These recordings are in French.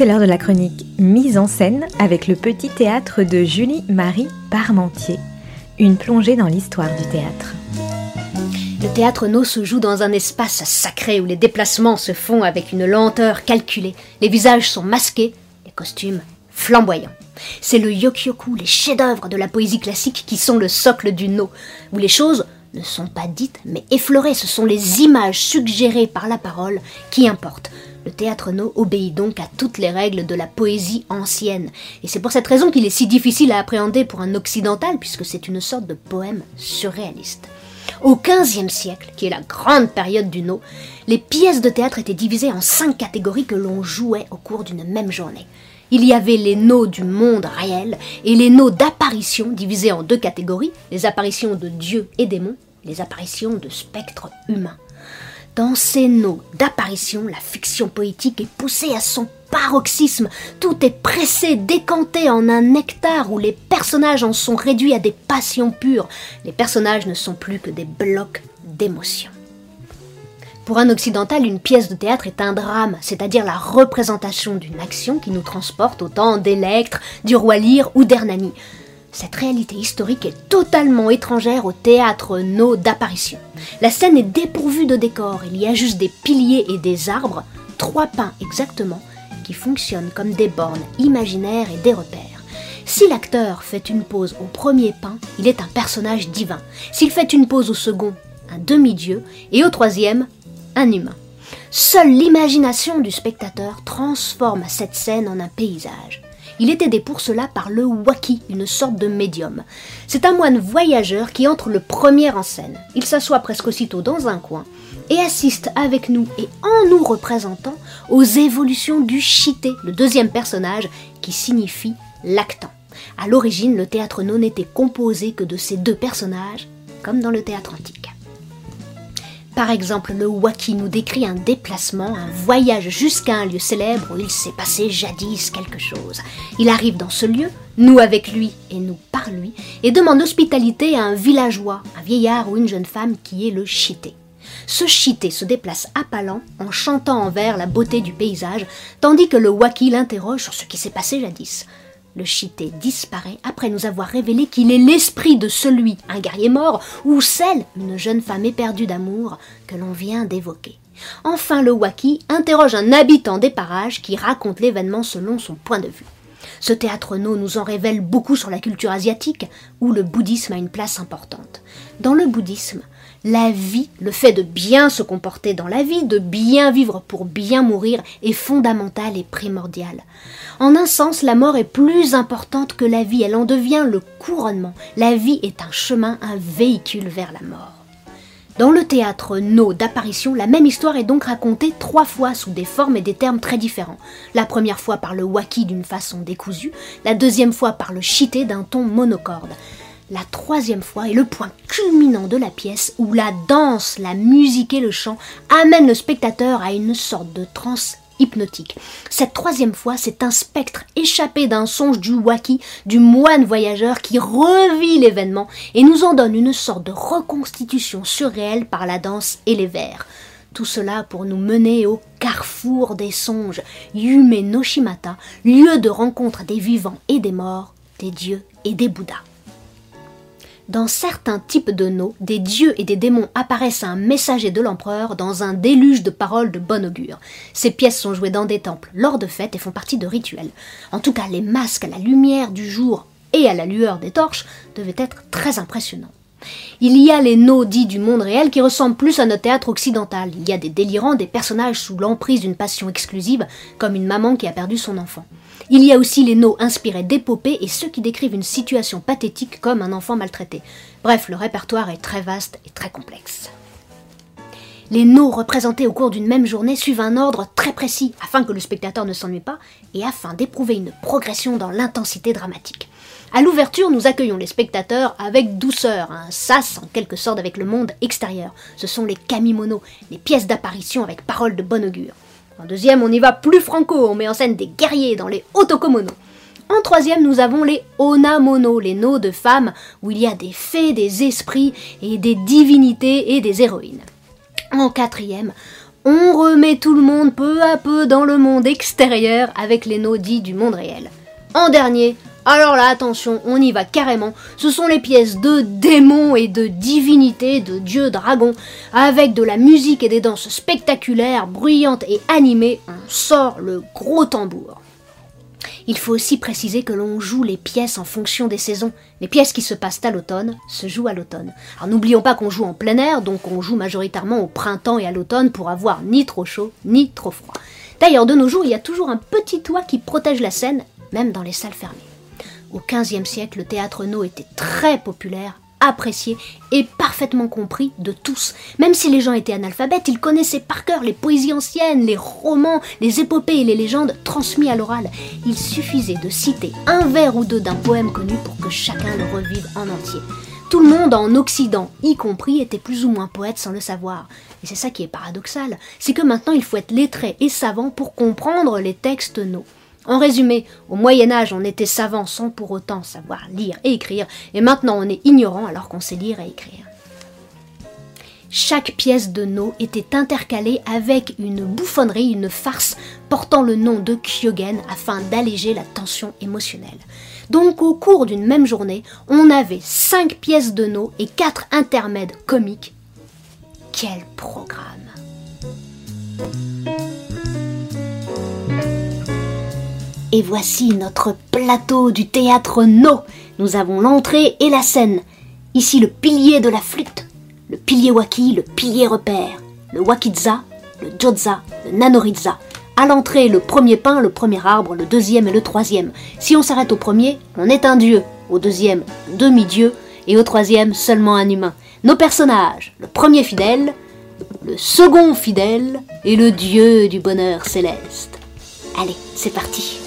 c'est l'heure de la chronique Mise en scène avec le petit théâtre de Julie-Marie Parmentier. Une plongée dans l'histoire du théâtre. Le théâtre No se joue dans un espace sacré où les déplacements se font avec une lenteur calculée. Les visages sont masqués, les costumes flamboyants. C'est le yokyoku, les chefs-d'œuvre de la poésie classique qui sont le socle du No, où les choses ne sont pas dites mais effleurées, ce sont les images suggérées par la parole qui importent. Le théâtre no obéit donc à toutes les règles de la poésie ancienne, et c'est pour cette raison qu'il est si difficile à appréhender pour un occidental, puisque c'est une sorte de poème surréaliste. Au XVe siècle, qui est la grande période du no, les pièces de théâtre étaient divisées en cinq catégories que l'on jouait au cours d'une même journée. Il y avait les no du monde réel et les no d'apparition divisés en deux catégories, les apparitions de dieux et démons, les apparitions de spectres humains. Dans ces noms d'apparition, la fiction poétique est poussée à son paroxysme. Tout est pressé, décanté en un nectar où les personnages en sont réduits à des passions pures. Les personnages ne sont plus que des blocs d'émotions. Pour un occidental, une pièce de théâtre est un drame, c'est-à-dire la représentation d'une action qui nous transporte au temps d'Electre, du roi Lear ou d'Hernani. Cette réalité historique est totalement étrangère au théâtre no d'apparition. La scène est dépourvue de décor, il y a juste des piliers et des arbres, trois pins exactement, qui fonctionnent comme des bornes imaginaires et des repères. Si l'acteur fait une pause au premier pain, il est un personnage divin. S'il fait une pause au second, un demi-dieu, et au troisième, un humain. Seule l'imagination du spectateur transforme cette scène en un paysage. Il est aidé pour cela par le waki, une sorte de médium. C'est un moine voyageur qui entre le premier en scène. Il s'assoit presque aussitôt dans un coin et assiste avec nous et en nous représentant aux évolutions du chité, le deuxième personnage qui signifie l'actant. À l'origine, le théâtre non n'était composé que de ces deux personnages, comme dans le théâtre antique. Par exemple, le Waki nous décrit un déplacement, un voyage jusqu'à un lieu célèbre où il s'est passé jadis quelque chose. Il arrive dans ce lieu, nous avec lui et nous par lui, et demande hospitalité à un villageois, un vieillard ou une jeune femme qui est le chité. Ce chité se déplace à Palan en chantant en vers la beauté du paysage, tandis que le Waki l'interroge sur ce qui s'est passé jadis. Le chité disparaît après nous avoir révélé qu'il est l'esprit de celui, un guerrier mort, ou celle, une jeune femme éperdue d'amour, que l'on vient d'évoquer. Enfin, le Waki interroge un habitant des parages qui raconte l'événement selon son point de vue. Ce théâtre no nous en révèle beaucoup sur la culture asiatique, où le bouddhisme a une place importante. Dans le bouddhisme, la vie, le fait de bien se comporter dans la vie, de bien vivre pour bien mourir, est fondamental et primordial. En un sens, la mort est plus importante que la vie, elle en devient le couronnement. La vie est un chemin, un véhicule vers la mort. Dans le théâtre No d'apparition, la même histoire est donc racontée trois fois sous des formes et des termes très différents. La première fois par le waki d'une façon décousue, la deuxième fois par le chité d'un ton monocorde. La troisième fois est le point culminant de la pièce où la danse, la musique et le chant amènent le spectateur à une sorte de transe hypnotique. Cette troisième fois, c'est un spectre échappé d'un songe du waki, du moine voyageur qui revit l'événement et nous en donne une sorte de reconstitution surréelle par la danse et les vers. Tout cela pour nous mener au carrefour des songes, Yume Noshimata, lieu de rencontre des vivants et des morts, des dieux et des bouddhas. Dans certains types de no, des dieux et des démons apparaissent à un messager de l'empereur dans un déluge de paroles de bon augure. Ces pièces sont jouées dans des temples lors de fêtes et font partie de rituels. En tout cas, les masques à la lumière du jour et à la lueur des torches devaient être très impressionnants. Il y a les no dits du monde réel qui ressemblent plus à notre théâtre occidental. Il y a des délirants, des personnages sous l'emprise d'une passion exclusive, comme une maman qui a perdu son enfant. Il y a aussi les no inspirés d'épopées et ceux qui décrivent une situation pathétique comme un enfant maltraité. Bref, le répertoire est très vaste et très complexe. Les no représentés au cours d'une même journée suivent un ordre très précis afin que le spectateur ne s'ennuie pas et afin d'éprouver une progression dans l'intensité dramatique. À l'ouverture, nous accueillons les spectateurs avec douceur, un sas en quelque sorte avec le monde extérieur. Ce sont les kamimono, les pièces d'apparition avec paroles de bon augure. En deuxième, on y va plus franco, on met en scène des guerriers dans les otokomono. En troisième, nous avons les onamono, les noms de femmes, où il y a des fées, des esprits et des divinités et des héroïnes. En quatrième, on remet tout le monde peu à peu dans le monde extérieur avec les nos dits du monde réel. En dernier, alors là, attention, on y va carrément. Ce sont les pièces de démons et de divinités, de dieux dragons, avec de la musique et des danses spectaculaires, bruyantes et animées. On sort le gros tambour. Il faut aussi préciser que l'on joue les pièces en fonction des saisons. Les pièces qui se passent à l'automne se jouent à l'automne. Alors n'oublions pas qu'on joue en plein air, donc on joue majoritairement au printemps et à l'automne pour avoir ni trop chaud ni trop froid. D'ailleurs, de nos jours, il y a toujours un petit toit qui protège la scène, même dans les salles fermées. Au XVe siècle, le théâtre no était très populaire, apprécié et parfaitement compris de tous. Même si les gens étaient analphabètes, ils connaissaient par cœur les poésies anciennes, les romans, les épopées et les légendes transmis à l'oral. Il suffisait de citer un vers ou deux d'un poème connu pour que chacun le revive en entier. Tout le monde en Occident, y compris, était plus ou moins poète sans le savoir. Et c'est ça qui est paradoxal, c'est que maintenant il faut être lettré et savant pour comprendre les textes no. En résumé, au Moyen Âge, on était savant sans pour autant savoir lire et écrire, et maintenant on est ignorant alors qu'on sait lire et écrire. Chaque pièce de No était intercalée avec une bouffonnerie, une farce portant le nom de Kyogen afin d'alléger la tension émotionnelle. Donc au cours d'une même journée, on avait 5 pièces de No et 4 intermèdes comiques. Quel programme Et voici notre plateau du théâtre No. Nous avons l'entrée et la scène. Ici le pilier de la flûte, le pilier waki, le pilier repère, le wakiza, le jodza, le nanoritza. À l'entrée, le premier pain, le premier arbre, le deuxième et le troisième. Si on s'arrête au premier, on est un dieu. Au deuxième, demi-dieu. Et au troisième, seulement un humain. Nos personnages, le premier fidèle, le second fidèle et le dieu du bonheur céleste. Allez, c'est parti.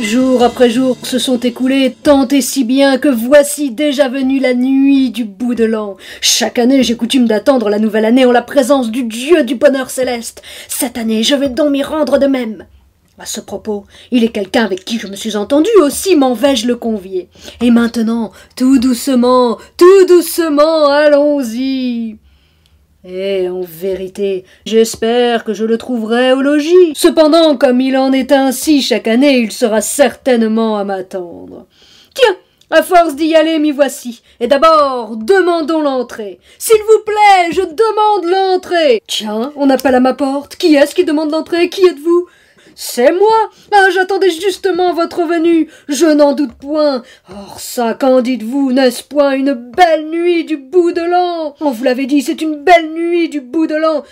Jour après jour se sont écoulés tant et si bien que voici déjà venue la nuit du bout de l'an. Chaque année j'ai coutume d'attendre la nouvelle année en la présence du Dieu du bonheur céleste. Cette année je vais donc m'y rendre de même. À ce propos, il est quelqu'un avec qui je me suis entendu, aussi m'en vais-je le convier. Et maintenant, tout doucement, tout doucement, allons-y. J'espère que je le trouverai au logis. Cependant, comme il en est ainsi chaque année, il sera certainement à m'attendre. Tiens, à force d'y aller, m'y voici. Et d'abord, demandons l'entrée. S'il vous plaît, je demande l'entrée. Tiens, on appelle à ma porte. Qui est-ce qui demande l'entrée? Qui êtes-vous? C'est moi. Ah, j'attendais justement votre venue. Je n'en doute point. Or ça, qu'en dites-vous? N'est-ce point une belle nuit du bout de l'an? On vous l'avait dit, c'est une belle nuit du bout de l'an.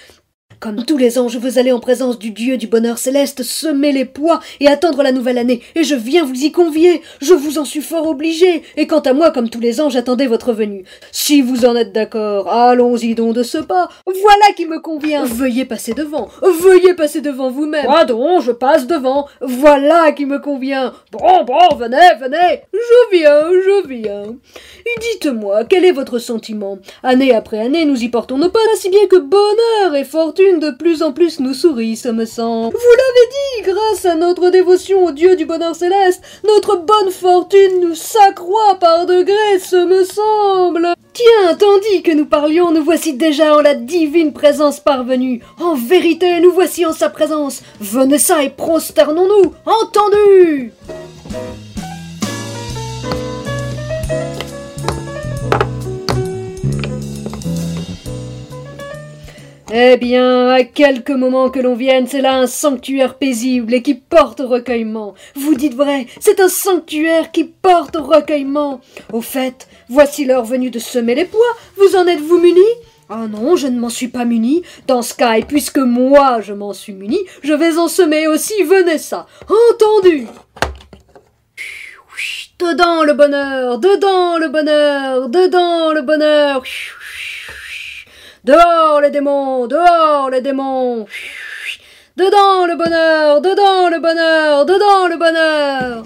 Comme tous les ans, je veux aller en présence du Dieu du bonheur céleste, semer les pois et attendre la nouvelle année, et je viens vous y convier. Je vous en suis fort obligé, et quant à moi, comme tous les ans, j'attendais votre venue. Si vous en êtes d'accord, allons-y donc de ce pas. Voilà qui me convient. Veuillez passer devant. Veuillez passer devant vous-même. Pardon, je passe devant. Voilà qui me convient. Bon, bon, venez, venez. Je viens, je viens. Dites-moi, quel est votre sentiment? Année après année, nous y portons nos pas, si bien que bonheur et fortune de plus en plus nous sourit, ce me semble. Vous l'avez dit, grâce à notre dévotion au Dieu du bonheur céleste, notre bonne fortune nous s'accroît par degrés, ce me semble. Tiens, tandis que nous parlions, nous voici déjà en la divine présence parvenue. En vérité, nous voici en sa présence. Venez ça et prosternons-nous. Entendu Eh bien, à quelques moments que l'on vienne, c'est là un sanctuaire paisible et qui porte recueillement. Vous dites vrai, c'est un sanctuaire qui porte recueillement. Au fait, voici l'heure venue de semer les pois. Vous en êtes-vous muni? Ah non, je ne m'en suis pas muni. Dans ce cas, et puisque moi je m'en suis muni, je vais en semer aussi, venez ça. Entendu Dedans le bonheur, dedans le bonheur, dedans le bonheur. Dehors les démons, dehors les démons. Dedans le bonheur, dedans le bonheur, dedans le bonheur.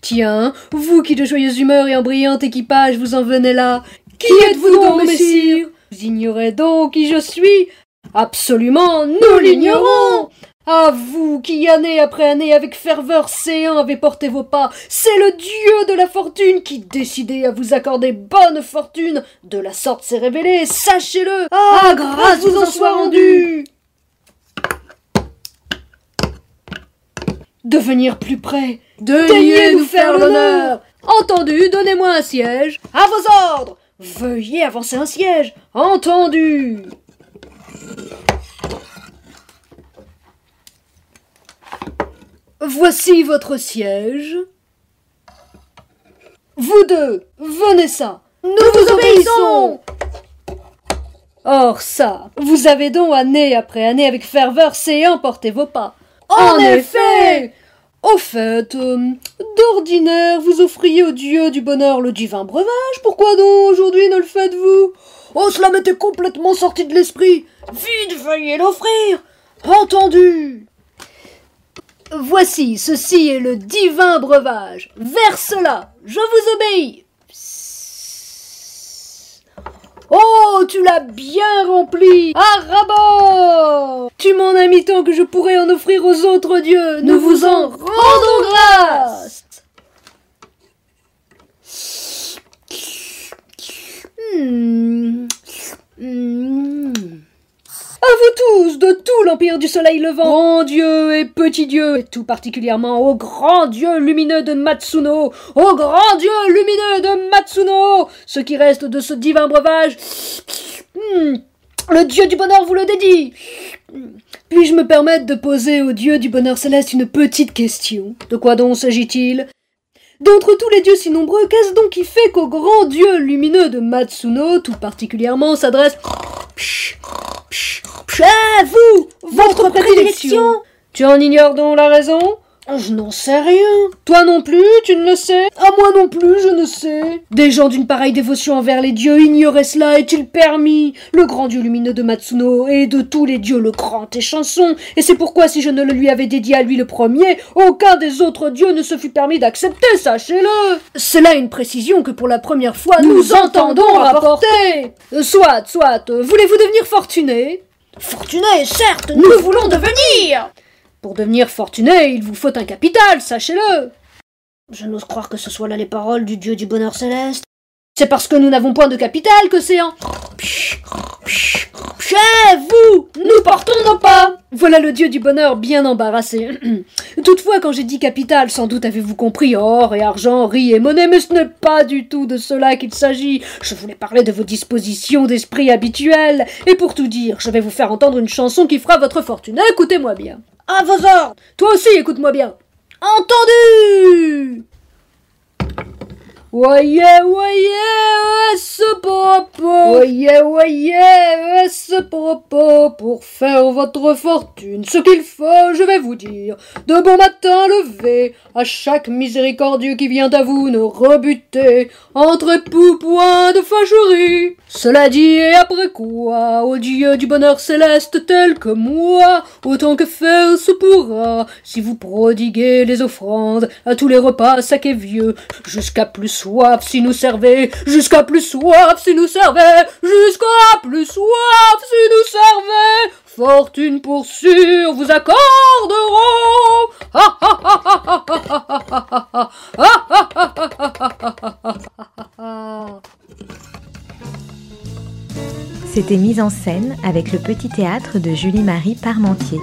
Tiens, vous qui de joyeuse humeur et en brillant équipage vous en venez là, qui, êtes-vous donc, messire Vous ignorez donc qui je suis Absolument, nous l'ignorons À vous qui, année après année, avec ferveur séant, avez porté vos pas, c'est le dieu de la fortune qui, décidé à vous accorder bonne fortune, de la sorte s'est révélé, sachez-le. Ah, grâce vous en soit rendue. De venir plus près, de nous faire l'honneur. Entendu, donnez-moi un siège. À vos ordres. Veuillez avancer un siège. Entendu. Voici votre siège. Vous deux, venez ça. Nous, vous obéissons. Or ça, vous avez donc année après année avec ferveur séant porté vos pas. En, effet. Au fait, euh, d'ordinaire, vous offriez au dieu du bonheur le divin breuvage. Pourquoi donc aujourd'hui ne le faites-vous? Oh, cela m'était complètement sorti de l'esprit. Vite, veuillez l'offrir. Entendu. Voici, ceci est le divin breuvage. Vers cela, je vous obéis. Oh, tu l'as bien rempli À Tu m'en as mis tant que je pourrais en offrir aux autres dieux. Nous, vous en rendons grâce hmm. Hmm. Vous tous, de tout l'Empire du Soleil Levant, grand Dieu et petit Dieu, et tout particulièrement au grand Dieu lumineux de Matsuno, au grand Dieu lumineux de Matsuno, ce qui reste de ce divin breuvage, hmm, le Dieu du bonheur vous le dédie. Puis-je me permettre de poser au Dieu du bonheur céleste une petite question? De quoi donc s'agit-il? D'entre tous les dieux si nombreux, qu'est-ce donc qui fait qu'au grand dieu lumineux de Matsuno, tout particulièrement, s'adresse à vous, votre prédilection. Tu en ignores donc la raison? Je n'en sais rien. Toi non plus, tu ne le sais. À moi non plus, je ne sais. Des gens d'une pareille dévotion envers les dieux ignoraient cela, est-il permis? Le grand dieu lumineux de Matsuno et de tous les dieux le grand et chanson, et c'est pourquoi si je ne le lui avais dédié à lui le premier, aucun des autres dieux ne se fut permis d'accepter, sachez-le. C'est là une précision que pour la première fois nous, entendons rapporter. Soit, soit, voulez-vous devenir fortuné? Fortuné, certes, nous voulons devenir pour devenir fortuné, il vous faut un capital, sachez-le. Je n'ose croire que ce soit là les paroles du dieu du bonheur céleste. C'est parce que nous n'avons point de capital que c'est en... Chez vous, nous portons nos pas. Voilà le dieu du bonheur bien embarrassé. Toutefois, quand j'ai dit capital, sans doute avez-vous compris or et argent, riz et monnaie, mais ce n'est pas du tout de cela qu'il s'agit. Je voulais parler de vos dispositions d'esprit habituelles. Et pour tout dire, je vais vous faire entendre une chanson qui fera votre fortune. Écoutez-moi bien. À vos ordres. Toi aussi, écoute-moi bien. Entendu. Voyez, voyez, ce propos. Voyez, voyez, ce propos. Pour faire votre fortune, ce qu'il faut, je vais vous dire. De bon matin levé, à chaque miséricordieux qui vient à vous, ne rebutez. Entre époux, point de fâcherie. Cela dit, et après quoi, au Dieu du bonheur céleste tel que moi, autant que faire se pourra, si vous prodiguez les offrandes à tous les repas secs et vieux, jusqu'à plus soif si nous servait, jusqu'à plus soif si nous servait, jusqu'à plus soif si nous servait, fortune pour sûr vous accorderons. C'était mise en scène avec le petit théâtre de Julie-Marie Parmentier.